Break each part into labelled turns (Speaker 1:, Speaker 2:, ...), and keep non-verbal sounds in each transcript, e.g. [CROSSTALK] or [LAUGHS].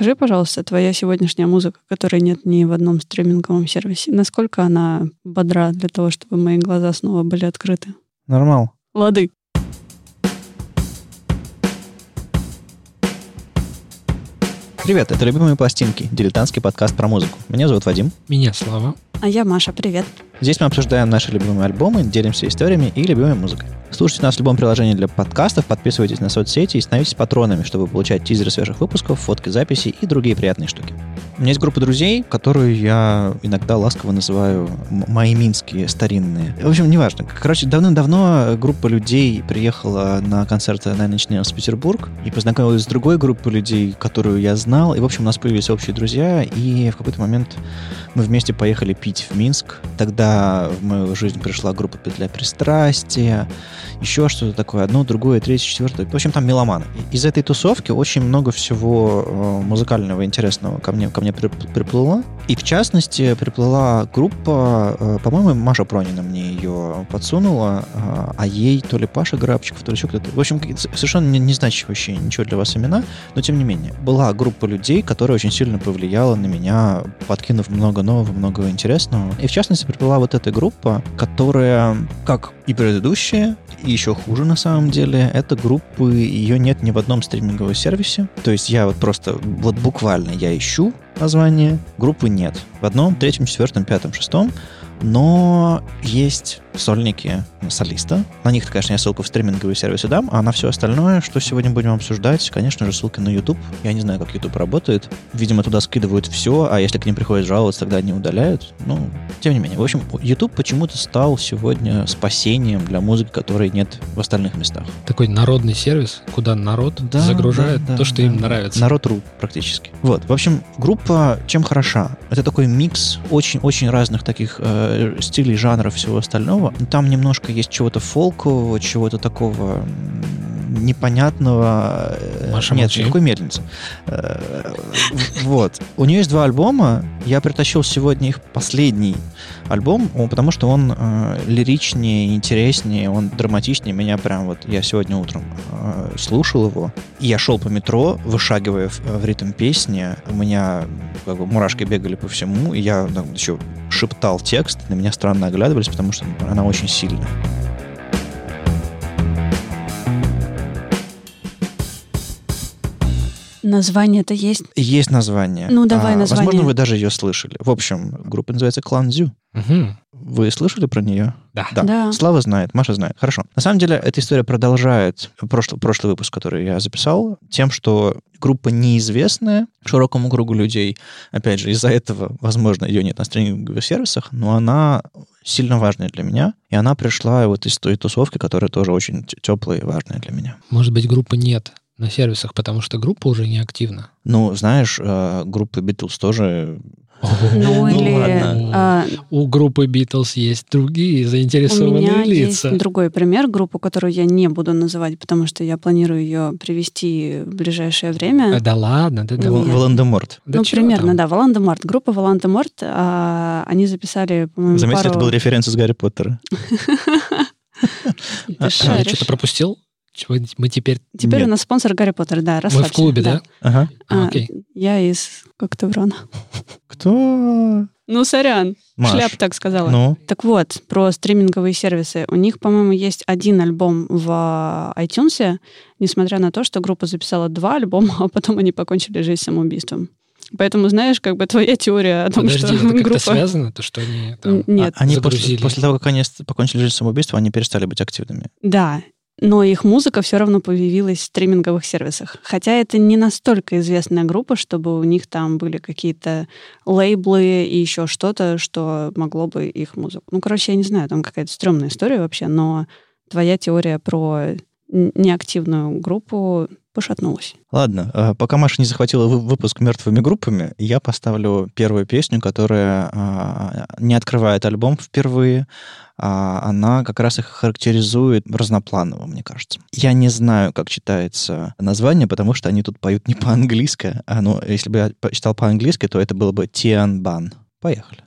Speaker 1: Скажи, пожалуйста, твоя сегодняшняя музыка, которой нет ни в одном стриминговом сервисе, насколько она бодра для того, чтобы мои глаза снова были открыты?
Speaker 2: Нормал.
Speaker 1: Лады.
Speaker 2: Привет, это «Любимые пластинки», дилетантский подкаст про музыку. Меня зовут Вадим.
Speaker 3: Меня Слава.
Speaker 1: А я Маша, привет.
Speaker 2: Здесь мы обсуждаем наши любимые альбомы, делимся историями и любимой музыкой. Слушайте нас в любом приложении для подкастов, подписывайтесь на соцсети и становитесь патронами, чтобы получать тизеры свежих выпусков, фотки, записи и другие приятные штуки. У меня есть группа друзей, которую я иногда ласково называю мои минские старинные. В общем, неважно. Короче, давным-давно группа людей приехала на концерт Nine Inch Nails в Петербург и познакомилась с другой группой людей, которую я знал. И, в общем, у нас появились общие друзья, и в какой-то момент мы вместе поехали пить в Минск. Тогда в мою жизнь пришла группа «Петля пристрастия», еще что-то такое, одно, другое, третье, четвертое. В общем, там меломаны. Из этой тусовки очень много всего э, музыкального интересного ко мне, ко мне приплыло. И, в частности, приплыла группа, э, по-моему, Маша Пронина мне ее подсунула, э, а ей то ли Паша Грабчиков, то ли еще кто-то. В общем, совершенно не, не значащие ничего для вас имена, но тем не менее. Была группа людей, которая очень сильно повлияла на меня, подкинув много нового, много интересного. И, в частности, приплыла вот эта группа, которая, как и предыдущие, и еще хуже на самом деле, это группы, ее нет ни в одном стриминговом сервисе. То есть я вот просто, вот буквально я ищу название, группы нет. В одном, третьем, четвертом, пятом, шестом но есть сольники солиста. На них, конечно, я ссылку в стриминговые сервисы дам, а на все остальное, что сегодня будем обсуждать, конечно же, ссылка на YouTube. Я не знаю, как YouTube работает. Видимо, туда скидывают все, а если к ним приходят жаловаться, тогда они удаляют. Ну, тем не менее. В общем, YouTube почему-то стал сегодня спасением для музыки, которой нет в остальных местах.
Speaker 3: Такой народный сервис, куда народ да, загружает да, да, то, что да, им нравится.
Speaker 2: Народ.ру практически. Вот. В общем, группа чем хороша? Это такой микс очень-очень разных таких э, Стилей, жанров, всего остального. Там немножко есть чего-то фолкового, чего-то такого непонятного.
Speaker 3: Э, Маша,
Speaker 2: Нет,
Speaker 3: молчи.
Speaker 2: никакой мельницы. Э, вот. У нее есть два альбома. Я притащил сегодня их последний альбом, потому что он лиричнее, интереснее, он драматичнее. Меня прям вот... Я сегодня утром слушал его. И я шел по метро, вышагивая в, ритм песни. У меня как бы мурашки бегали по всему. И я еще шептал текст, на меня странно оглядывались, потому что она очень сильная.
Speaker 1: Название-то есть?
Speaker 2: Есть название.
Speaker 1: Ну, давай а, название.
Speaker 2: Возможно, вы даже ее слышали. В общем, группа называется Клан Зю.
Speaker 3: Угу.
Speaker 2: Вы слышали про нее?
Speaker 3: Да.
Speaker 2: да.
Speaker 1: Да.
Speaker 2: Слава знает, Маша знает. Хорошо. На самом деле, эта история продолжает прошлый, прошлый выпуск, который я записал, тем, что группа неизвестная широкому кругу людей. Опять же, из-за этого, возможно, ее нет на стриминговых сервисах, но она сильно важная для меня. И она пришла вот из той тусовки, которая тоже очень теплая и важная для меня.
Speaker 3: Может быть, группы нет на сервисах, потому что группа уже не активна.
Speaker 2: Ну, знаешь, э, группы Beatles тоже
Speaker 1: ну, или...
Speaker 3: А, у группы Beatles есть другие заинтересованные лица. У меня
Speaker 1: лица. есть другой пример, группу, которую я не буду называть, потому что я планирую ее привести в ближайшее время.
Speaker 3: А, да ладно, да, да.
Speaker 2: Волан-де-Морт.
Speaker 1: Да ну, примерно, там? да, Волан-де-Морт. Группа Волан-де-Морт, а, они записали, по-моему,
Speaker 2: Заметьте,
Speaker 1: пару...
Speaker 2: это был референс из Гарри Поттера. [LAUGHS]
Speaker 3: Я что-то пропустил? Мы теперь...
Speaker 1: Теперь Нет. у нас спонсор Гарри Поттер, да, расслабься.
Speaker 3: Мы в клубе, да? да?
Speaker 2: Ага.
Speaker 1: А, Окей. Я из Коктеврана.
Speaker 2: Кто?
Speaker 1: Ну, сорян.
Speaker 2: Маш.
Speaker 1: Шляп так сказала.
Speaker 2: Ну?
Speaker 1: Так вот, про стриминговые сервисы. У них, по-моему, есть один альбом в iTunes, несмотря на то, что группа записала два альбома, а потом они покончили жизнь самоубийством. Поэтому, знаешь, как бы твоя теория о том,
Speaker 3: Подожди,
Speaker 1: что
Speaker 3: это
Speaker 1: группа...
Speaker 3: связано? То, что они там
Speaker 1: Нет.
Speaker 2: А, они
Speaker 3: загрузили?
Speaker 2: После, после того, как они покончили жизнь самоубийством, они перестали быть активными.
Speaker 1: Да, но их музыка все равно появилась в стриминговых сервисах. Хотя это не настолько известная группа, чтобы у них там были какие-то лейблы и еще что-то, что могло бы их музыку. Ну, короче, я не знаю, там какая-то стрёмная история вообще, но твоя теория про неактивную группу пошатнулась.
Speaker 2: Ладно, а, пока Маша не захватила выпуск мертвыми группами, я поставлю первую песню, которая а, не открывает альбом впервые, а она как раз их характеризует разнопланово, мне кажется. Я не знаю, как читается название, потому что они тут поют не по-английски. А, ну, если бы я читал по-английски, то это было бы Тиан Бан. Поехали.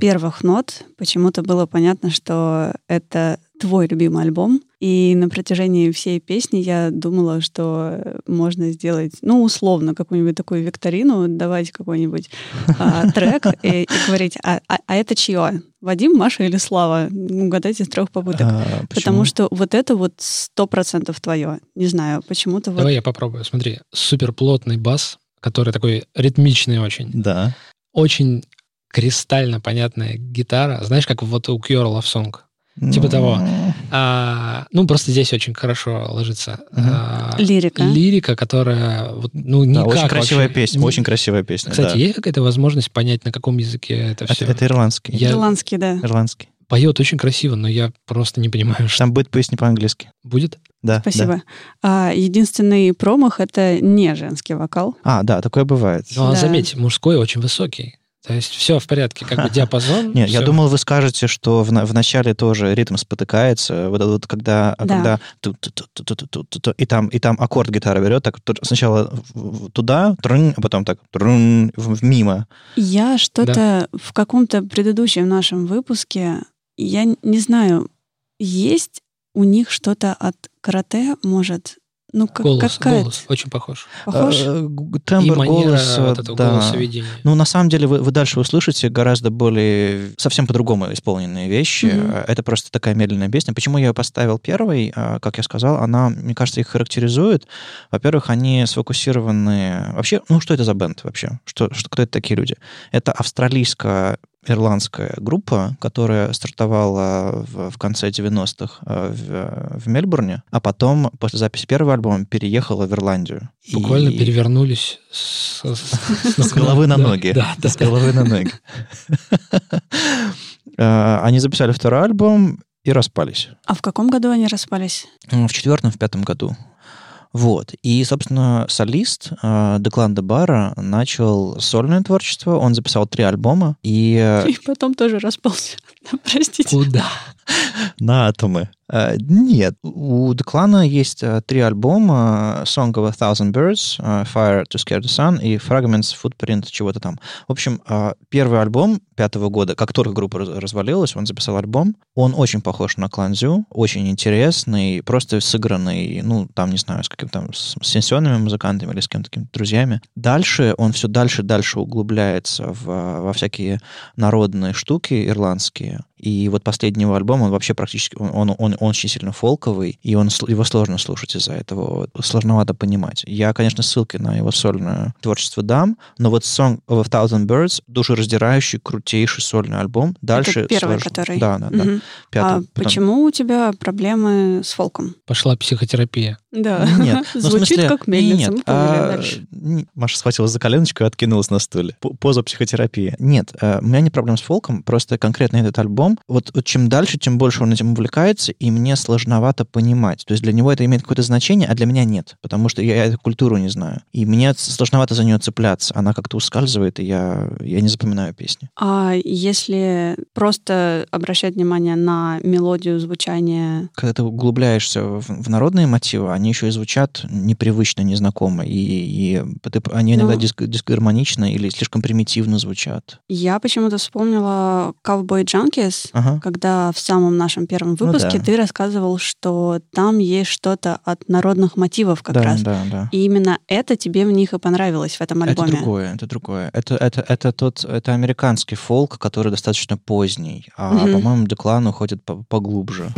Speaker 1: Первых нот почему-то было понятно, что это твой любимый альбом. И на протяжении всей песни я думала, что можно сделать, ну, условно, какую-нибудь такую викторину, давать какой-нибудь а, [LAUGHS] трек и, и говорить, а, а, а это чье? Вадим, Маша или Слава? Угадайте с трех попыток.
Speaker 2: А,
Speaker 1: Потому что вот это вот сто процентов твое. Не знаю, почему-то вот...
Speaker 3: Давай я попробую. Смотри, суперплотный бас, который такой ритмичный очень.
Speaker 2: Да.
Speaker 3: Очень кристально понятная гитара. Знаешь, как вот у Cure Love Song. Типа того. А, ну, просто здесь очень хорошо ложится.
Speaker 2: Мгм.
Speaker 3: а,
Speaker 1: Лирика.
Speaker 3: Лирика, которая, вот, ну,
Speaker 2: Да,
Speaker 3: никак
Speaker 2: очень красивая
Speaker 3: вообще-
Speaker 2: песня, очень красивая песня.
Speaker 3: Кстати,
Speaker 2: да.
Speaker 3: есть какая-то возможность понять, на каком языке это
Speaker 2: это,
Speaker 3: все?
Speaker 2: это ирландский.
Speaker 3: Я-
Speaker 1: Ирландский, да.
Speaker 2: Ирландский.
Speaker 3: Поет очень красиво, но я просто не понимаю, что
Speaker 2: Там будет песня по-английски.
Speaker 3: будет.
Speaker 2: Да.
Speaker 1: Спасибо. А, единственный промах — это не женский вокал.
Speaker 2: да. А, да, такое бывает.
Speaker 3: Но
Speaker 1: Да.
Speaker 3: заметь, мужской очень высокий. То есть все в порядке, как бы [LAUGHS] диапазон.
Speaker 2: Нет, все.
Speaker 3: я
Speaker 2: думал, вы скажете, что в, в начале тоже ритм спотыкается, вот, вот когда, а
Speaker 1: да.
Speaker 2: когда и там и там аккорд гитара берет, так сначала туда, трун, а потом так трун, мимо.
Speaker 1: Я что-то да. в каком-то предыдущем нашем выпуске, я не знаю, есть у них что-то от карате, может, ну, как,
Speaker 3: голос,
Speaker 1: какая
Speaker 3: голос очень похож.
Speaker 1: похож?
Speaker 2: Э, г-
Speaker 3: И
Speaker 2: Тембр
Speaker 3: манера
Speaker 2: голоса,
Speaker 3: вот этого
Speaker 2: да.
Speaker 3: голосоведения.
Speaker 2: Ну, на самом деле, вы, вы дальше услышите гораздо более, совсем по-другому исполненные вещи. Э, Это просто такая медленная песня. Почему я ее поставил первой? А, Как я сказал, она, мне кажется, их характеризует. Во-первых, они сфокусированы... Вообще, ну, что это за бенд вообще? Что, что, кто это такие люди? Это австралийская ирландская группа, которая стартовала в, в конце 90-х э, в, в Мельбурне, а потом после записи первого альбома переехала в Ирландию.
Speaker 3: Буквально
Speaker 2: И-
Speaker 3: перевернулись с, с-
Speaker 2: с головы на
Speaker 3: Да,
Speaker 2: ноги.
Speaker 3: Да, да,
Speaker 2: С головы на ноги. [LAUGHS] Э, Они записали второй альбом и распались.
Speaker 1: А в каком году они распались?
Speaker 2: М, В четвертом, в пятом году. Вот. И, собственно, солист э, Деклан де Бара начал сольное творчество. Он записал три альбома. И э,
Speaker 1: И потом тоже распался. [LAUGHS] Простите.
Speaker 3: Куда? [LAUGHS]
Speaker 2: на атомы. Э, Нет. У Деклана есть э, три альбома. Song of a Thousand Birds, э, Fire to Scare the Sun и Fragments, Footprint, чего-то там. В общем, э, первый альбом пятого года, как только группа раз- развалилась, он записал альбом. Он очень похож на Кланзю, очень интересный, просто сыгранный, ну, там, не знаю, с каким-то с сессионными музыкантами или с кем-то, какими-то друзьями. Дальше он все дальше и дальше углубляется в, во всякие народные штуки ирландские. И вот последнего альбома он вообще практически, он, он, он очень сильно фолковый, и он, его сложно слушать из-за этого, сложновато понимать. Я, конечно, ссылки на его сольное творчество дам, но вот Song of a Thousand Birds душераздирающий, крутейший сольный альбом. Дальше
Speaker 1: Это первый,
Speaker 2: сложно.
Speaker 1: который?
Speaker 2: Да, да, да. Пятый.
Speaker 1: А
Speaker 2: Потом-
Speaker 1: почему у тебя проблемы с фолком?
Speaker 3: Пошла психотерапия.
Speaker 1: Да.
Speaker 2: Нет, ну,
Speaker 1: Звучит
Speaker 2: смысле,
Speaker 1: как мельница.
Speaker 2: нет,
Speaker 1: Мы поняли.
Speaker 2: а, Маша схватилась за коленочку и откинулась на стуле. П- Поза психотерапии. Нет, э, у меня не проблем с фолком, просто конкретно этот альбом альбом. Вот, вот чем дальше, тем больше он этим увлекается, и мне сложновато понимать. То есть для него это имеет какое-то значение, а для меня нет, потому что я, я эту культуру не знаю. И мне сложновато за нее цепляться. Она как-то ускальзывает, и я, я не запоминаю песни.
Speaker 1: А если просто обращать внимание на мелодию звучания,
Speaker 2: Когда ты углубляешься в, в народные мотивы, они еще и звучат непривычно, незнакомо, и, и ты- они иногда
Speaker 1: Ну.
Speaker 2: диск- дисгармонично или слишком примитивно звучат.
Speaker 1: я почему-то вспомнила Cowboy Junkies,
Speaker 2: Ага.
Speaker 1: когда в самом нашем первом
Speaker 2: Ну
Speaker 1: выпуске
Speaker 2: да.
Speaker 1: ты рассказывал, что там есть что-то от народных мотивов как
Speaker 2: да,
Speaker 1: раз.
Speaker 2: да, да.
Speaker 1: И именно это тебе в них и понравилось в этом
Speaker 2: Это
Speaker 1: альбоме.
Speaker 2: другое, это другое. Это, это, это тот, это американский фолк, который достаточно поздний, а,
Speaker 1: Мгм.
Speaker 2: по-моему, Деклан уходит по- поглубже.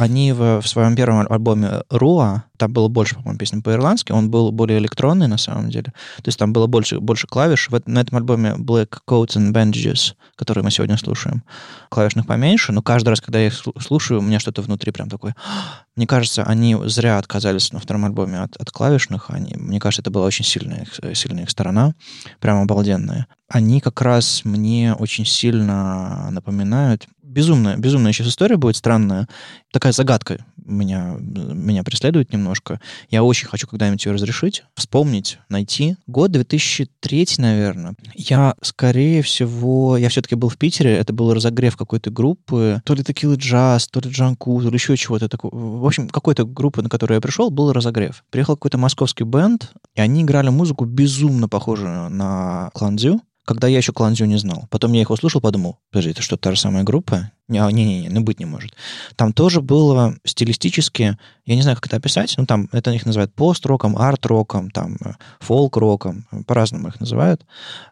Speaker 2: Они в, в своем первом альбоме Руа, там было больше, по-моему, песен по-ирландски, он был более электронный на самом деле. То есть там было больше, больше клавиш. В, на этом альбоме Black Coats and Bandages, который мы сегодня слушаем, клавишных поменьше, но каждый раз, когда я их слу- слушаю, у меня что-то внутри прям такое... [GASPS] Мне кажется, они зря отказались на втором альбоме от, от клавишных. Они, мне кажется, это была очень сильная сильная их сторона, прям обалденная. Они как раз мне очень сильно напоминают... Безумная, безумная сейчас история будет странная. Такая загадка меня, меня преследует немножко. Я очень хочу когда-нибудь ее разрешить, вспомнить, найти. Год 2003, наверное. Я, скорее всего, я все-таки был в Питере, это был разогрев какой-то группы, то ли Текила Джаз, то ли Джанку, то ли еще чего-то. В общем, какой-то группы, на которую я пришел, был разогрев. Приехал какой-то московский бенд, и они играли музыку безумно похожую на Кландзю, когда я еще Кланзю не знал. Потом я их услышал, подумал, подожди, это что, та же самая группа? Не-не-не, ну быть не может. Там тоже было стилистически, я не знаю, как это описать, ну там, это их называют пост-роком, арт-роком, там, э, фолк-роком, э, по-разному их называют.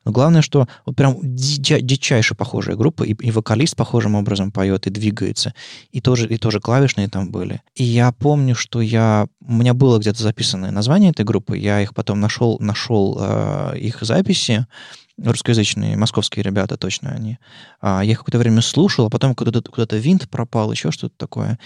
Speaker 2: Но главное, что вот прям дича- дичайше похожая группа, и, и вокалист похожим образом поет и двигается, и тоже, и тоже клавишные там были. И я помню, что я, у меня было где-то записанное название этой группы, я их потом нашел, нашел э, их записи, русскоязычные, московские ребята, точно они. А, я какое-то время слушал, а потом куда-то куда винт пропал, еще что-то такое.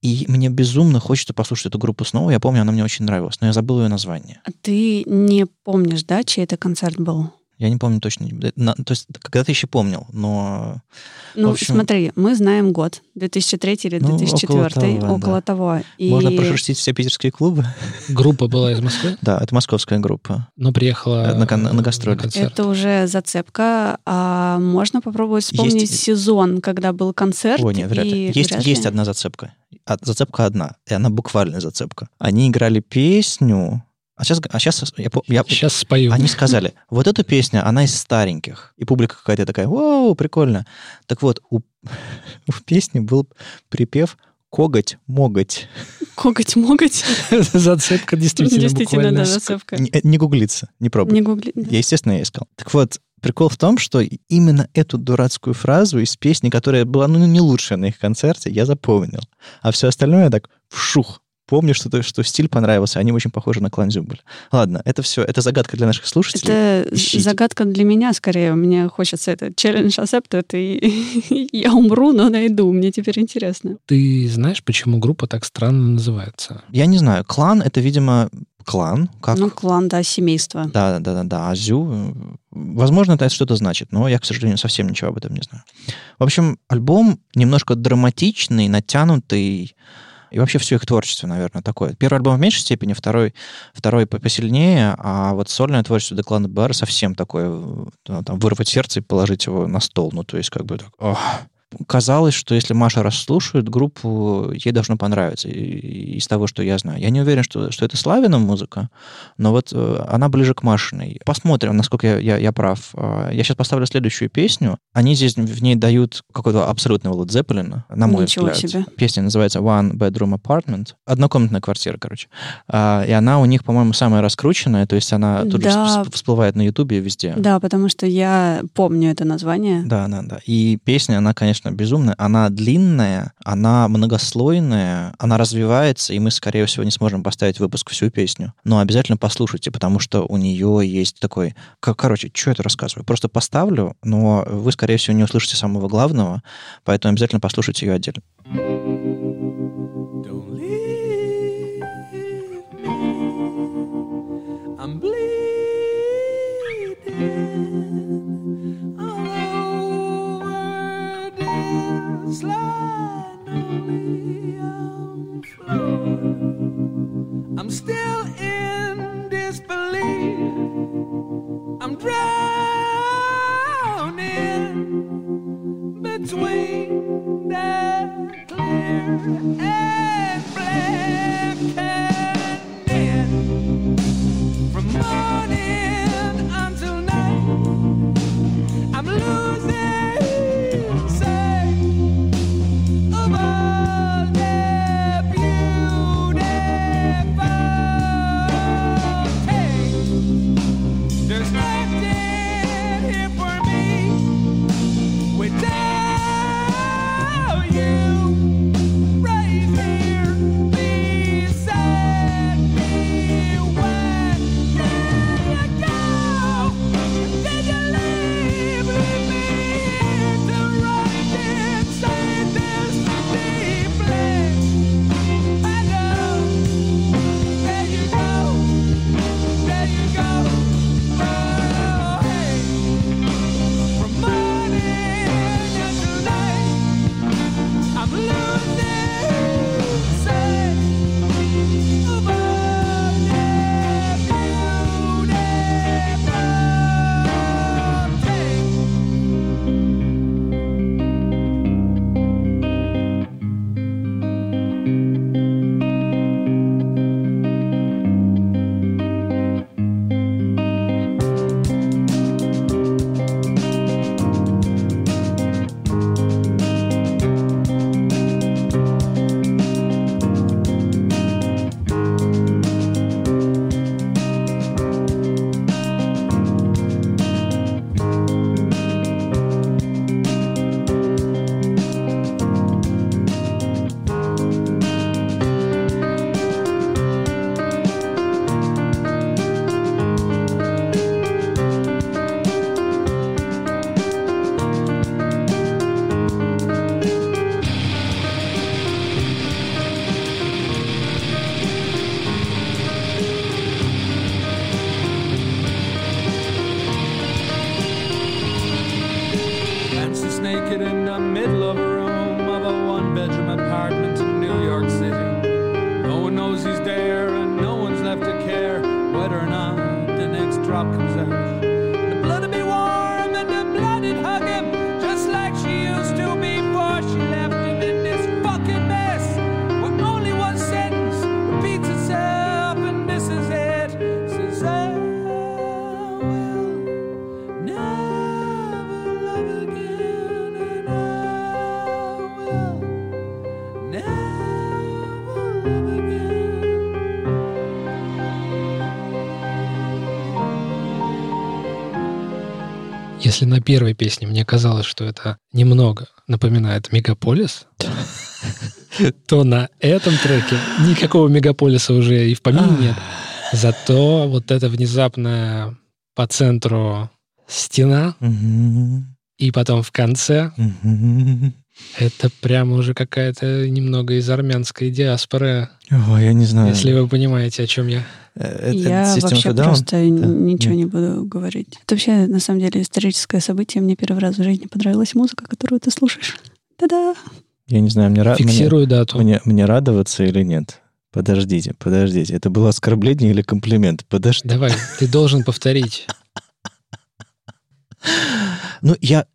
Speaker 2: И мне безумно хочется послушать эту группу снова. Я помню, она мне очень нравилась, но я забыл ее название.
Speaker 1: А Ты не помнишь, да, чей это концерт был?
Speaker 2: Я не помню точно. На- то есть когда-то еще помнил, но...
Speaker 1: Ну,
Speaker 2: общем-
Speaker 1: смотри, мы знаем год, 2003 или
Speaker 2: Ну,
Speaker 1: 2004,
Speaker 2: около
Speaker 1: около
Speaker 2: того,
Speaker 1: того.
Speaker 2: да.
Speaker 1: И
Speaker 2: Можно прошерстить все питерские клубы.
Speaker 3: Группа была из Москвы,
Speaker 2: Да, это московская группа.
Speaker 3: но приехала
Speaker 2: На кон- на гастроли.
Speaker 3: концерт.
Speaker 1: это уже зацепка. А можно попробовать вспомнить
Speaker 2: Есть-
Speaker 1: сезон, когда был концерт?
Speaker 2: О, нет, вряд ли.
Speaker 1: и
Speaker 2: Есть,
Speaker 1: вряд ли?
Speaker 2: есть одна зацепка. А, зацепка одна, и она буквальная зацепка. Они играли песню... А сейчас, а сейчас я, я,
Speaker 3: Сейчас спою.
Speaker 2: Они сказали, вот эта песня, она из стареньких. И публика какая-то такая, вау, прикольно. Так вот, у, [LAUGHS] у песни был припев «коготь-моготь».
Speaker 1: Коготь-моготь. [LAUGHS]
Speaker 3: Зацепка действительно
Speaker 1: Действительно, да,
Speaker 3: буквально.
Speaker 1: зацепка.
Speaker 2: Не, э, не гуглится, не пробуй.
Speaker 1: Не гугли.
Speaker 2: Я, естественно, я искал. Так вот, прикол в том, что именно эту дурацкую фразу из песни, которая была ну, не лучшая на их концерте, я запомнил. А все остальное так вшух. Помню, что, то- что стиль понравился, они очень похожи на Кланзю были. Ладно, это все, это загадка для наших слушателей.
Speaker 1: Это
Speaker 2: Ищите.
Speaker 1: загадка для меня скорее. Мне хочется это челлендж accepted, и [LAUGHS] я умру, но найду. Мне теперь интересно.
Speaker 3: Ты знаешь, почему группа так странно называется?
Speaker 2: Я не знаю, клан это, видимо, клан, как...
Speaker 1: Ну, клан, да, семейство.
Speaker 2: Да, да, да, да, Азю. э, Возможно, это что-то значит, но я, к сожалению, совсем ничего об этом не знаю. В общем, альбом немножко драматичный, натянутый, и вообще все их творчество, наверное, такое. Первый альбом в меньшей степени, второй, второй по- посильнее, а вот сольное творчество Деклана Бара совсем такое, э, там, вырвать сердце и положить его на стол. Ну, то есть, как бы так, ох. Казалось, что если Маша расслушает группу, ей должно понравиться из того, что я знаю. Я не уверен, что, что это Славина музыка, но вот э, она ближе к Машиной. Посмотрим, насколько я, я, я прав. Э, я сейчас поставлю следующую песню. Они здесь в ней дают какого-то абсолютного Led Zeppelin, на мой
Speaker 1: Ничего
Speaker 2: взгляд.
Speaker 1: себе.
Speaker 2: Песня называется One Bedroom Apartment. Однокомнатная квартира, короче. А, и она у них, по-моему, самая раскрученная, то есть она тут же
Speaker 1: Да.
Speaker 2: всп- всплывает на Ютубе и везде.
Speaker 1: Да, потому что я помню это название.
Speaker 2: Да, да, да. И песня, она, конечно, безумная. Она длинная, она многослойная, она развивается, и мы, скорее всего, не сможем поставить выпуск всю песню. Но обязательно послушайте, потому что у нее есть такой... Короче, что это рассказываю? Просто поставлю, но вы, скорее всего, не услышите самого главного, поэтому обязательно послушайте ее отдельно.
Speaker 3: Если на первой песне мне казалось, что это немного напоминает мегаполис, то на этом треке никакого мегаполиса уже и в помине нет. Зато вот эта внезапная по центру стена, и потом в конце это прямо уже какая-то немного из армянской диаспоры,
Speaker 2: Ой, я не знаю.
Speaker 3: если вы понимаете, о чем я.
Speaker 2: Э, это
Speaker 1: Я вообще
Speaker 2: Down?
Speaker 1: просто н- ничего
Speaker 2: Нет.
Speaker 1: не буду говорить. Это вообще, на самом деле, историческое событие. Мне первый раз в жизни понравилась музыка, которую ты слушаешь. Та-да!
Speaker 2: Я не знаю, мне, ра- мне,
Speaker 3: Фиксирую дату.
Speaker 2: мне, мне радоваться или нет? Подождите, подождите. Это было оскорбление или комплимент? Подожди.
Speaker 3: Давай, ты должен повторить.
Speaker 2: Ну, я,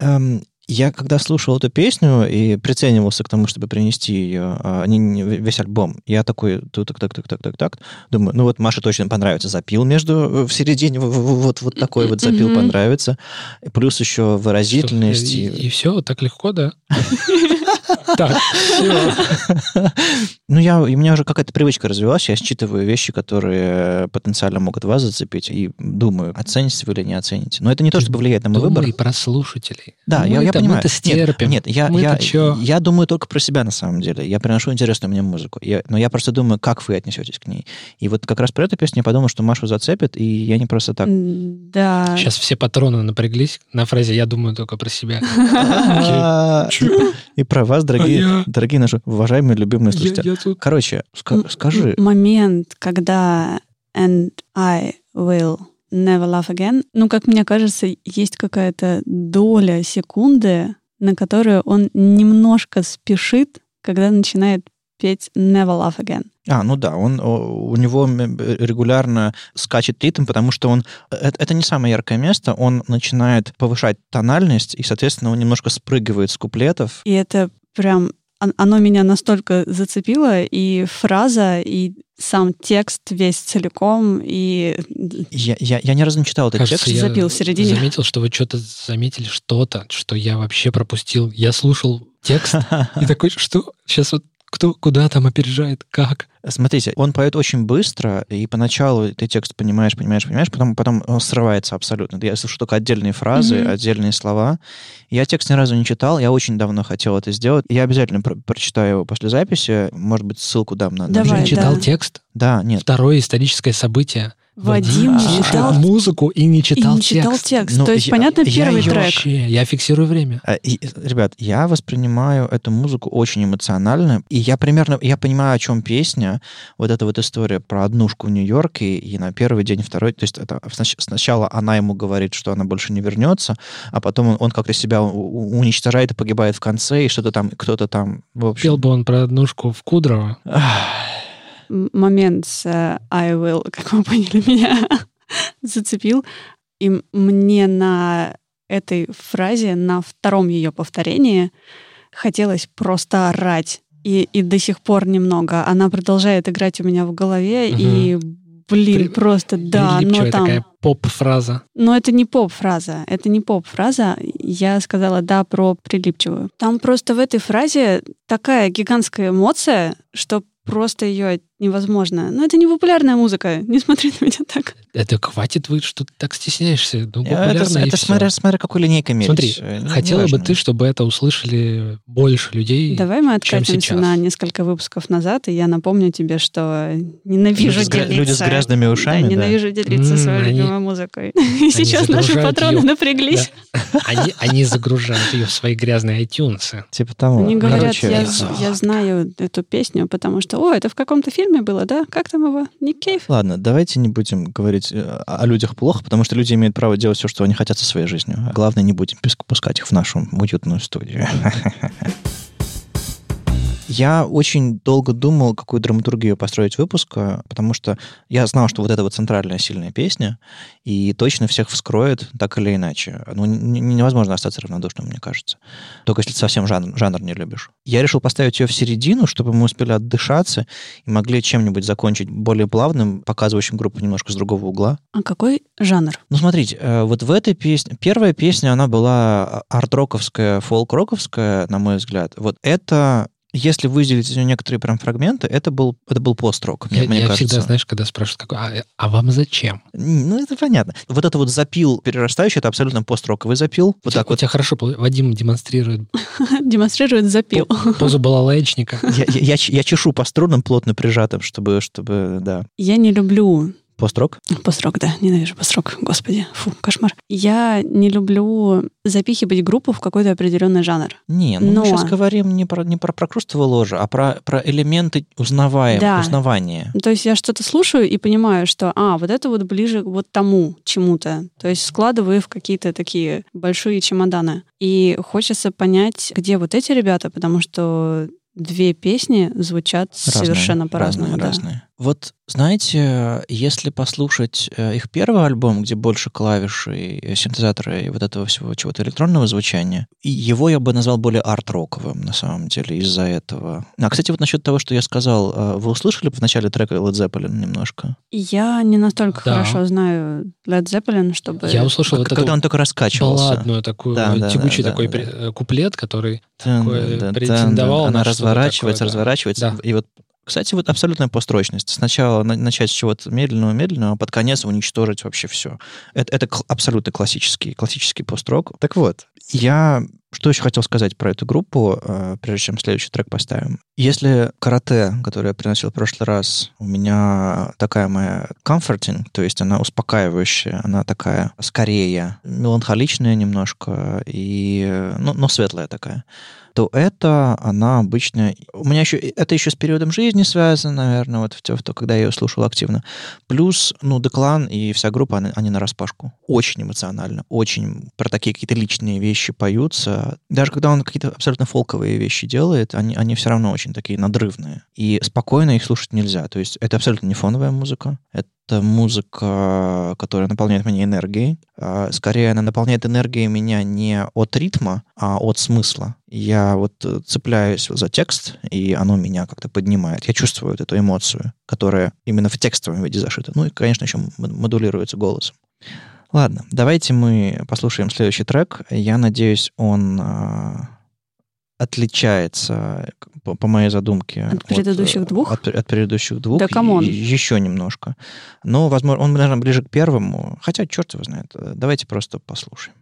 Speaker 2: эм, я когда слушал эту песню и приценивался к тому, чтобы принести ее, а, не, не весь альбом, я такой, так, так, так, так, так, так, думаю, ну вот Маше точно понравится запил между, э, в середине, вот, вот такой вот запил понравится, И плюс еще выразительность.
Speaker 3: И,
Speaker 2: и-
Speaker 3: все, так легко, да? [LAUGHS] Так, все. [LAUGHS]
Speaker 2: Ну, я, у меня уже какая-то привычка развилась, я считываю вещи, которые потенциально могут вас зацепить, и думаю, оцените вы или не оцените. Но это не то, чтобы влияет на мой выбор.
Speaker 3: Думай про слушателей.
Speaker 2: Да, я, я понимаю.
Speaker 3: Мы-то стерпим.
Speaker 2: Нет, нет я, я,
Speaker 3: чё?
Speaker 2: я думаю только про себя на самом деле. Я приношу интересную мне музыку. Я- но я просто думаю, как вы отнесетесь к ней. И вот как раз про эту песню я подумал, что Машу зацепит, и я не просто так.
Speaker 1: Да.
Speaker 3: Сейчас все патроны напряглись на фразе «я думаю только про себя». [LAUGHS]
Speaker 2: И про вас, дорогие,
Speaker 3: А я?
Speaker 2: дорогие наши уважаемые, любимые
Speaker 3: Я,
Speaker 2: слушатели.
Speaker 3: я тут...
Speaker 2: Короче, ска- скажи,
Speaker 1: Момент, когда and I will never love again, ну, как мне кажется, есть какая-то доля секунды, на которую он немножко спешит, когда начинает петь never love again.
Speaker 2: А, ну да, он, у него регулярно скачет ритм, потому что он... Это, это не самое яркое место, он начинает повышать тональность, и, соответственно, он немножко спрыгивает с куплетов.
Speaker 1: И это прям... он- Оно меня настолько зацепило, и фраза, и сам текст весь целиком, и
Speaker 2: Я, я, я ни разу не читал этот
Speaker 3: Кажется,
Speaker 2: текст.
Speaker 3: я
Speaker 1: запил в середине.
Speaker 3: заметил, что вы что-то заметили, что-то, что я вообще пропустил. Я слушал текст [LAUGHS] и такой, что сейчас вот кто куда там опережает, как?
Speaker 2: Смотрите, он поет очень быстро, и поначалу ты текст понимаешь, понимаешь, понимаешь, потом, потом он срывается абсолютно. Я слышу только отдельные фразы,
Speaker 1: Мгм.
Speaker 2: отдельные слова. Я текст ни разу не читал, я очень давно хотел это сделать. Я обязательно про- прочитаю его после записи, может быть, ссылку дам на...
Speaker 1: Давай,
Speaker 3: Уже
Speaker 2: Женю.
Speaker 1: да.
Speaker 3: читал текст?
Speaker 2: Да, нет.
Speaker 3: Второе историческое событие.
Speaker 1: Вадим не читал
Speaker 3: музыку и не
Speaker 1: и
Speaker 3: читал
Speaker 1: не читал
Speaker 3: текст.
Speaker 1: текст.
Speaker 2: Ну,
Speaker 1: То есть,
Speaker 2: я-
Speaker 1: понятно,
Speaker 2: я
Speaker 1: первый
Speaker 2: её
Speaker 1: трек.
Speaker 3: Вообще, я фиксирую время.
Speaker 2: А, и, ребят, я воспринимаю эту музыку очень эмоционально, и я примерно, я понимаю, о чем песня, вот эта вот история про однушку в Нью-Йорке, и на первый день, второй, то есть это снач- сначала она ему говорит, что она больше не вернется, а потом он, он как-то себя уничтожает и погибает в конце, и что-то там, кто-то там, в общем...
Speaker 3: Пел бы он про однушку в Кудрово.
Speaker 1: Момент с э, I will, [LAUGHS] как вы поняли, меня [LAUGHS] зацепил. И мне на этой фразе, на втором ее повторении, хотелось просто орать. И, и до сих пор немного. Она продолжает играть у меня в голове, и, блин,
Speaker 3: При-
Speaker 1: просто, да, но там...
Speaker 3: такая поп-фраза.
Speaker 1: Но это не поп-фраза. Это не поп-фраза. Я сказала «да» про прилипчивую. Там просто в этой фразе такая гигантская эмоция, что просто ее невозможно. Но это не популярная музыка. [LAUGHS] Не смотри на меня так.
Speaker 3: Это хватит вы, что ты так стесняешься. Ну,
Speaker 2: Это,
Speaker 3: популярно
Speaker 2: это
Speaker 3: всё.
Speaker 2: смотря, смотря какой линейкой мерить.
Speaker 3: Смотри,
Speaker 2: не
Speaker 3: хотела бы
Speaker 2: важно.
Speaker 3: ты, чтобы это услышали больше людей.
Speaker 1: Давай мы откатимся на несколько выпусков назад, и я напомню тебе, что ненавижу
Speaker 2: Люди с
Speaker 1: делиться.
Speaker 2: люди с грязными ушами,
Speaker 1: Да,
Speaker 2: да.
Speaker 1: ненавижу делиться
Speaker 3: М,
Speaker 1: своей
Speaker 3: они-
Speaker 1: любимой музыкой. [LAUGHS] И сейчас наши патроны
Speaker 3: её.
Speaker 1: напряглись.
Speaker 3: Они, они загружают ее в свои грязные iTunes.
Speaker 2: Типа того.
Speaker 1: Они говорят,
Speaker 2: Короче,
Speaker 1: я, я знаю эту песню, потому что, о, это в каком-то фильме было, да? Как там его? Ник Кейв?
Speaker 2: Ладно, давайте не будем говорить э, о людях плохо, потому что люди имеют право делать все, что они хотят со своей жизнью. Главное, не будем пуск- пускать их в нашу уютную студию. [LAUGHS] Я очень долго думал, какую драматургию построить выпуска, потому что я знал, что вот это вот центральная сильная песня, и точно всех вскроет так или иначе. Ну, невозможно остаться равнодушным, мне кажется. Только если ты совсем жанр, жанр не любишь. Я решил поставить ее в середину, чтобы мы успели отдышаться и могли чем-нибудь закончить более плавным, показывающим группу немножко с другого угла.
Speaker 1: А какой жанр?
Speaker 2: Ну, смотрите, э, вот в этой песне... Первая песня, она была арт-роковская, фолк-роковская, на мой взгляд. Вот это... Если выделить из нее некоторые прям фрагменты, это был, это был пост-рок, мне,
Speaker 3: Я,
Speaker 2: мне
Speaker 3: я
Speaker 2: кажется.
Speaker 3: всегда, знаешь, когда спрашивают, какой, а, а вам зачем?
Speaker 2: Ну, это понятно. Вот это вот запил перерастающий, это абсолютно пост-роковый запил.
Speaker 3: у,
Speaker 2: Вот
Speaker 3: тебя,
Speaker 2: так
Speaker 3: у
Speaker 2: вот.
Speaker 3: тебя хорошо, Вадим демонстрирует [LAUGHS]
Speaker 1: Демонстрирует запил.
Speaker 3: позу
Speaker 2: ч- я чешу по струнам плотно прижатым, чтобы, чтобы, да.
Speaker 1: Я не люблю
Speaker 2: Пост-рок?
Speaker 1: Построк, да, ненавижу построк. Господи, фу, кошмар. Я не люблю запихивать группу в какой-то определенный жанр.
Speaker 2: Не, ну
Speaker 1: Но-
Speaker 2: мы сейчас говорим не про, не про прокрустово ложе, а про, про элементы узнаваем,
Speaker 1: Да.
Speaker 2: узнавания.
Speaker 1: То есть я что-то слушаю и понимаю, что, а, вот это вот ближе вот тому чему-то. То есть складываю в какие-то такие большие чемоданы. И хочется понять, где вот эти ребята, потому что две песни звучат
Speaker 2: Разные,
Speaker 1: совершенно по-разному.
Speaker 2: разные,
Speaker 1: да.
Speaker 2: разные. Вот, знаете, если послушать э, их первый альбом, где больше клавиш и э, синтезатора и вот этого всего чего-то электронного звучания, его я бы назвал более арт-роковым, на самом деле, из-за этого. А, кстати, вот насчет того, что я сказал, э, вы услышали в начале трека Led Zeppelin немножко?
Speaker 1: Я не настолько
Speaker 3: Да.
Speaker 1: хорошо знаю Led Zeppelin, чтобы...
Speaker 3: Я услышал вот
Speaker 2: Когда он только раскачивался.
Speaker 3: балладную такую,
Speaker 2: Да, да,
Speaker 3: тягучий
Speaker 2: да,
Speaker 3: такой
Speaker 2: да,
Speaker 3: куплет, который
Speaker 2: Тын,
Speaker 3: такое
Speaker 2: да,
Speaker 3: претендовал на
Speaker 2: Она разворачивается,
Speaker 3: такое, да.
Speaker 2: разворачивается.
Speaker 3: Да.
Speaker 2: И вот, кстати, вот абсолютная построчность. Сначала на- начать с чего-то медленного, медленного, а под конец уничтожить вообще все. Это, это абсолютно классический, классический пост-рок. Так вот, я что еще хотел сказать про эту группу, э, прежде чем следующий трек поставим. Если карате, который я приносил в прошлый раз, у меня такая моя comforting, то есть она успокаивающая, она такая скорее меланхоличная немножко, и, ну, но светлая такая то это она обычно... У меня еще... Это еще с периодом жизни связано, наверное, вот в то, в то, когда я ее слушал активно. Плюс, ну, Деклан и вся группа, они, они на распашку. Очень эмоционально, очень про такие какие-то личные вещи поются. Даже когда он какие-то абсолютно фолковые вещи делает, они, они все равно очень такие надрывные. И спокойно их слушать нельзя. То есть это абсолютно не фоновая музыка. Это музыка, которая наполняет меня энергией. А, Скорее, она наполняет энергией меня не от ритма, а от смысла. Я вот э, цепляюсь за текст, и оно меня как-то поднимает. Я чувствую вот эту эмоцию, которая именно в текстовом виде зашита. Ну и, конечно, еще модулируется голосом. Ладно, давайте мы послушаем следующий трек. Я надеюсь, он а, отличается, к- по, по моей задумке,
Speaker 1: От предыдущих
Speaker 2: э,
Speaker 1: двух?
Speaker 2: От, от предыдущих двух.
Speaker 1: Да come
Speaker 2: on. еще немножко. Но, возможно, он, наверное, ближе к первому. Хотя, черт его знает. Э, Давайте просто послушаем.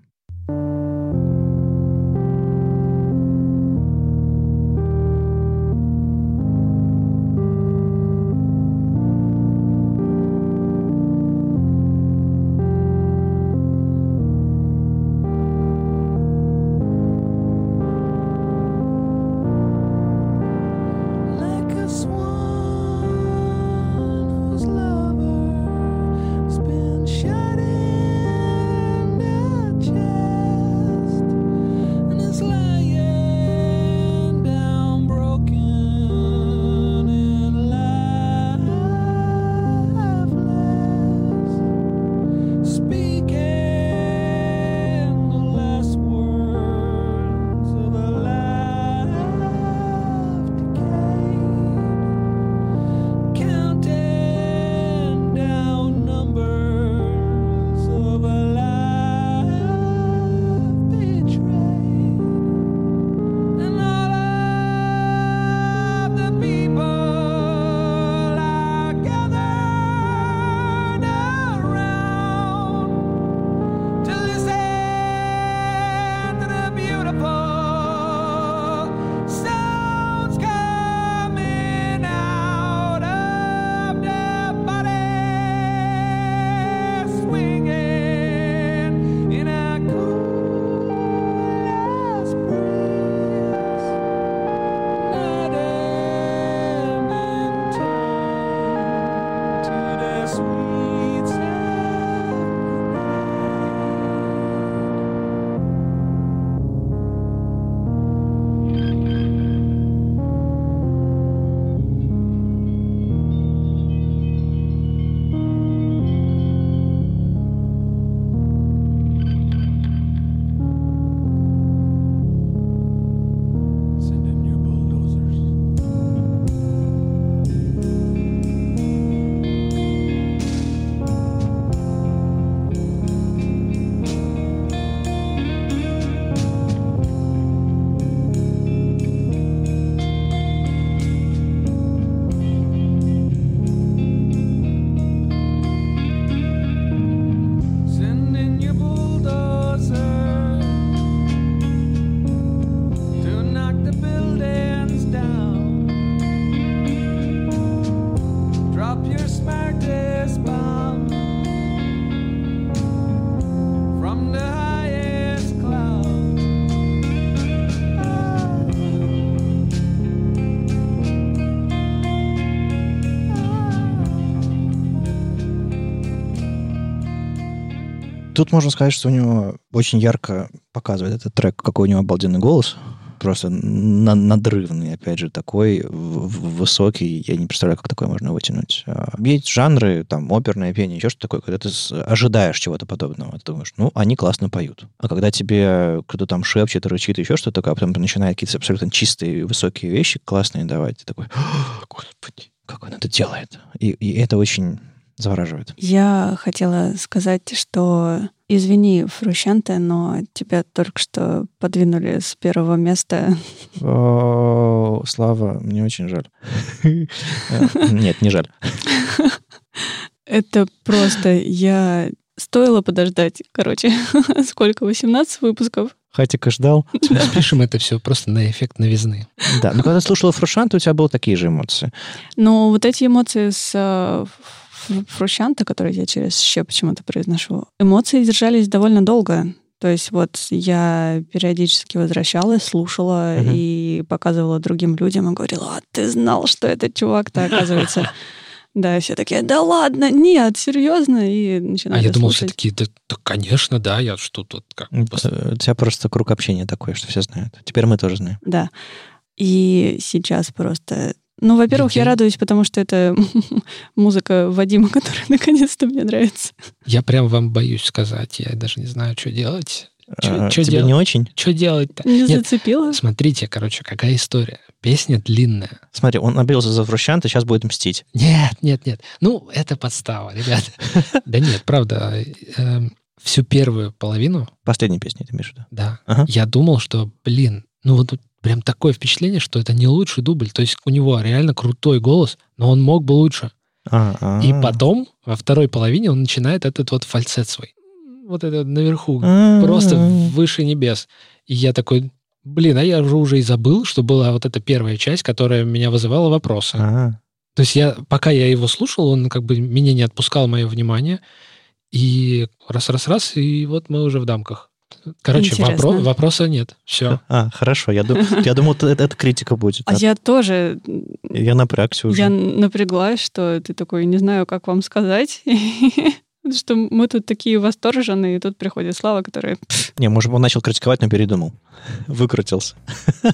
Speaker 2: Тут можно сказать, что у него очень ярко показывает этот трек, какой у него обалденный голос. Просто на- надрывный, опять же, такой высокий. Я не представляю, как такое можно вытянуть. А, Есть жанры, там, оперное пение, еще что такое, когда ты ожидаешь чего-то подобного. Ты думаешь, ну, они классно поют. А когда тебе кто-то там шепчет, рычит, еще что-то такое, а потом начинает какие-то абсолютно чистые, высокие вещи классные давать, ты такой, «А, господи, как он это делает? И, и это очень завораживает.
Speaker 1: Я хотела сказать, что извини, Фрущанте, но тебя только что подвинули с первого места.
Speaker 2: О, Слава, мне очень жаль. Э, Нет, не жаль.
Speaker 1: Это просто я... Стоило подождать, короче, [LAUGHS] сколько, 18 выпусков?
Speaker 2: Хатика ждал. [LAUGHS]
Speaker 3: Спишем это все просто на эффект новизны.
Speaker 2: Да, но когда ты слушала Фрушанта, у тебя были такие же эмоции.
Speaker 1: Но вот эти эмоции с э, Фрущанта, которые я через «щ» почему-то произношу, эмоции держались довольно долго. То есть вот я периодически возвращалась, слушала
Speaker 2: Мгм.
Speaker 1: и показывала другим людям и говорила, а ты знал, что этот чувак-то [LAUGHS] оказывается... Да, и все такие, да ладно, нет, серьезно, и
Speaker 3: А
Speaker 1: начинали
Speaker 3: я думал,
Speaker 1: слушать.
Speaker 3: все такие, да, да, конечно, да, я что тут как
Speaker 2: Э, У тебя просто круг общения такой, что все знают. Теперь мы тоже знаем.
Speaker 1: Да. И сейчас просто... Ну, во-первых, я
Speaker 3: Людей.
Speaker 1: радуюсь, потому что это [LAUGHS] музыка Вадима, которая [LAUGHS] наконец-то мне нравится.
Speaker 3: Я прям вам боюсь сказать, я даже не знаю, что делать. Чё-
Speaker 2: А, Тебе
Speaker 3: делать?
Speaker 2: не очень?
Speaker 3: Что делать-то?
Speaker 1: Не
Speaker 3: Нет,
Speaker 1: зацепила?
Speaker 3: смотрите, короче, какая история. Песня длинная.
Speaker 2: Смотри, он набился за Фрушанта, сейчас будет мстить.
Speaker 3: Нет, нет, нет. Ну, это подстава, ребята. [LAUGHS] Да нет, правда. эм, Всю первую половину,
Speaker 2: Последняя песня, ты имеешь в виду?
Speaker 3: да,
Speaker 2: Ага.
Speaker 3: я думал, что, блин, ну вот тут прям такое впечатление, что это не лучший дубль. То есть у него реально крутой голос, но он мог бы лучше.
Speaker 2: А, а.
Speaker 3: И потом, во второй половине, он начинает этот вот фальцет свой. Вот это наверху,
Speaker 2: А.
Speaker 3: просто выше небес. И я такой, блин, а я уже уже и забыл, что была вот эта первая часть, которая меня вызывала вопросы.
Speaker 2: А.
Speaker 3: То есть я, пока я его слушал, он как бы меня не отпускал мое внимание. И раз-раз-раз, и вот мы уже в дамках. Короче,
Speaker 1: Интересно.
Speaker 3: вопро- вопроса нет. Все.
Speaker 2: А, хорошо. Я, дум- я думал, это, это критика будет.
Speaker 1: А я тоже,
Speaker 2: Я напрягся уже.
Speaker 1: я напряглась, что ты такой, не знаю, как вам сказать, [LAUGHS] что мы тут такие восторженные, и тут приходит Слава, которая...
Speaker 2: Не, может, он начал критиковать, но передумал. [LAUGHS] Выкрутился. [LAUGHS]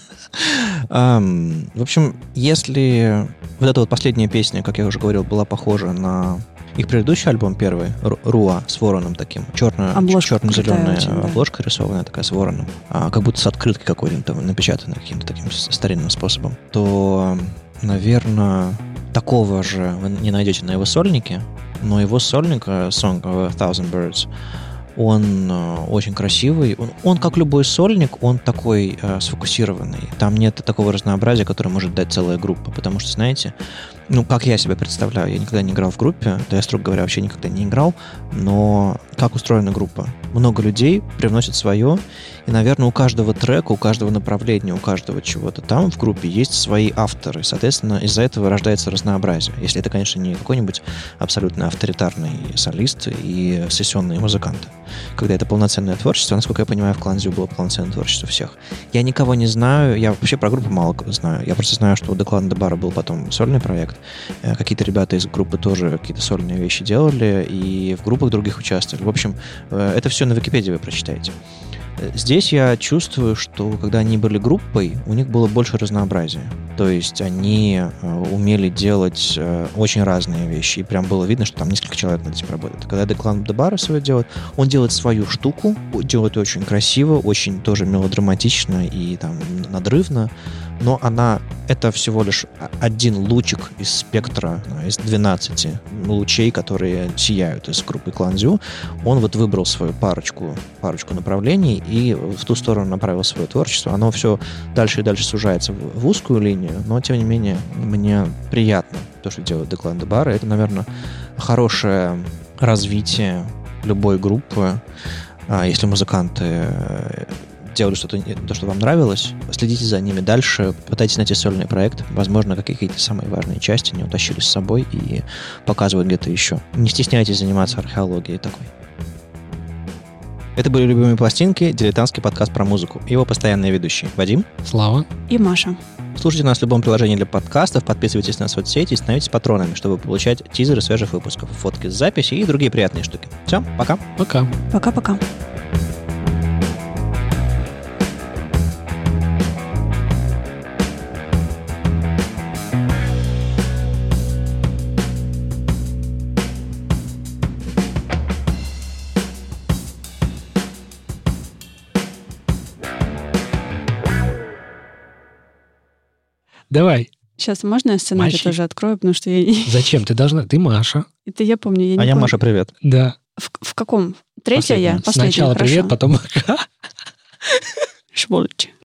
Speaker 2: В общем, если вот эта вот последняя песня, как я уже говорил, была похожа на их предыдущий альбом первый, Ру- Руа, с вороном таким,
Speaker 1: Обложка
Speaker 2: черно-зеленая
Speaker 1: да.
Speaker 2: обложка рисованная такая с вороном, а, как будто с открыткой какой-то там напечатанной каким-то таким старинным способом, то, наверное, такого же вы не найдете на его сольнике, но его сольник, э, Song of a Thousand Birds, он э, очень красивый. Он, он, как любой сольник, он такой э, сфокусированный. Там нет такого разнообразия, которое может дать целая группа. Потому что, знаете, ну, как я себе представляю, я никогда не играл в группе, да я, строго говоря, вообще никогда не играл, но как устроена группа? Много людей привносят свое, и, наверное, у каждого трека, у каждого направления, у каждого чего-то там в группе есть свои авторы. Соответственно, из-за этого рождается разнообразие. Если это, конечно, не какой-нибудь абсолютно авторитарный солист и сессионные музыканты. Когда это полноценное творчество, насколько я понимаю, в Кланзио было полноценное творчество всех. Я никого не знаю, я вообще про группу мало знаю. Я просто знаю, что у Деклана Дебара был потом сольный проект. Э, Какие-то ребята из группы тоже какие-то сольные вещи делали и в группах других участвовали. В общем, э, это все на Википедии вы прочитаете. Э, Здесь я чувствую, что когда они были группой, у них было больше разнообразия. То есть они умели делать очень разные вещи. И прям было видно, что там несколько человек над этим работает. Когда Деклан Дебара свое делает, он делает свою штуку, делает очень красиво, очень тоже мелодраматично и там надрывно, но она это всего лишь один лучик из спектра, из 12 лучей, которые сияют из группы Кланзю. Он вот выбрал свою парочку, парочку направлений и в ту сторону направил свое творчество. Оно все дальше и дальше сужается в, узкую линию, но тем не менее мне приятно то, что делает Деклан Дебара. Это, наверное, хорошее развитие любой группы, а, если музыканты э, делали что-то, то, что вам нравилось, следите за ними дальше, пытайтесь найти сольный проект. Возможно, какие-то самые важные части не утащили с собой и показывают где-то еще. Не стесняйтесь заниматься археологией такой. Это были «Любимые пластинки», дилетантский подкаст про музыку. Его постоянные ведущие Вадим.
Speaker 3: Слава.
Speaker 1: И Маша.
Speaker 2: Слушайте нас в любом приложении для подкастов, подписывайтесь на соцсети и становитесь патронами, чтобы получать тизеры свежих выпусков, фотки с записи и другие приятные штуки. Все, пока.
Speaker 3: Пока.
Speaker 1: Пока-пока.
Speaker 3: Давай.
Speaker 1: Сейчас можно я сценарий
Speaker 3: Мальчик.
Speaker 1: тоже открою, потому что я... не- [LAUGHS]
Speaker 3: Зачем? Ты должна... Ты Маша.
Speaker 1: Это я помню, я не
Speaker 2: А я
Speaker 1: помню.
Speaker 2: Маша, привет.
Speaker 3: Да.
Speaker 1: В, в каком? Третья я?
Speaker 2: Последняя.
Speaker 1: Последняя,
Speaker 3: Сначала
Speaker 1: хорошо.
Speaker 3: привет, потом. [LAUGHS]
Speaker 1: Шволочь.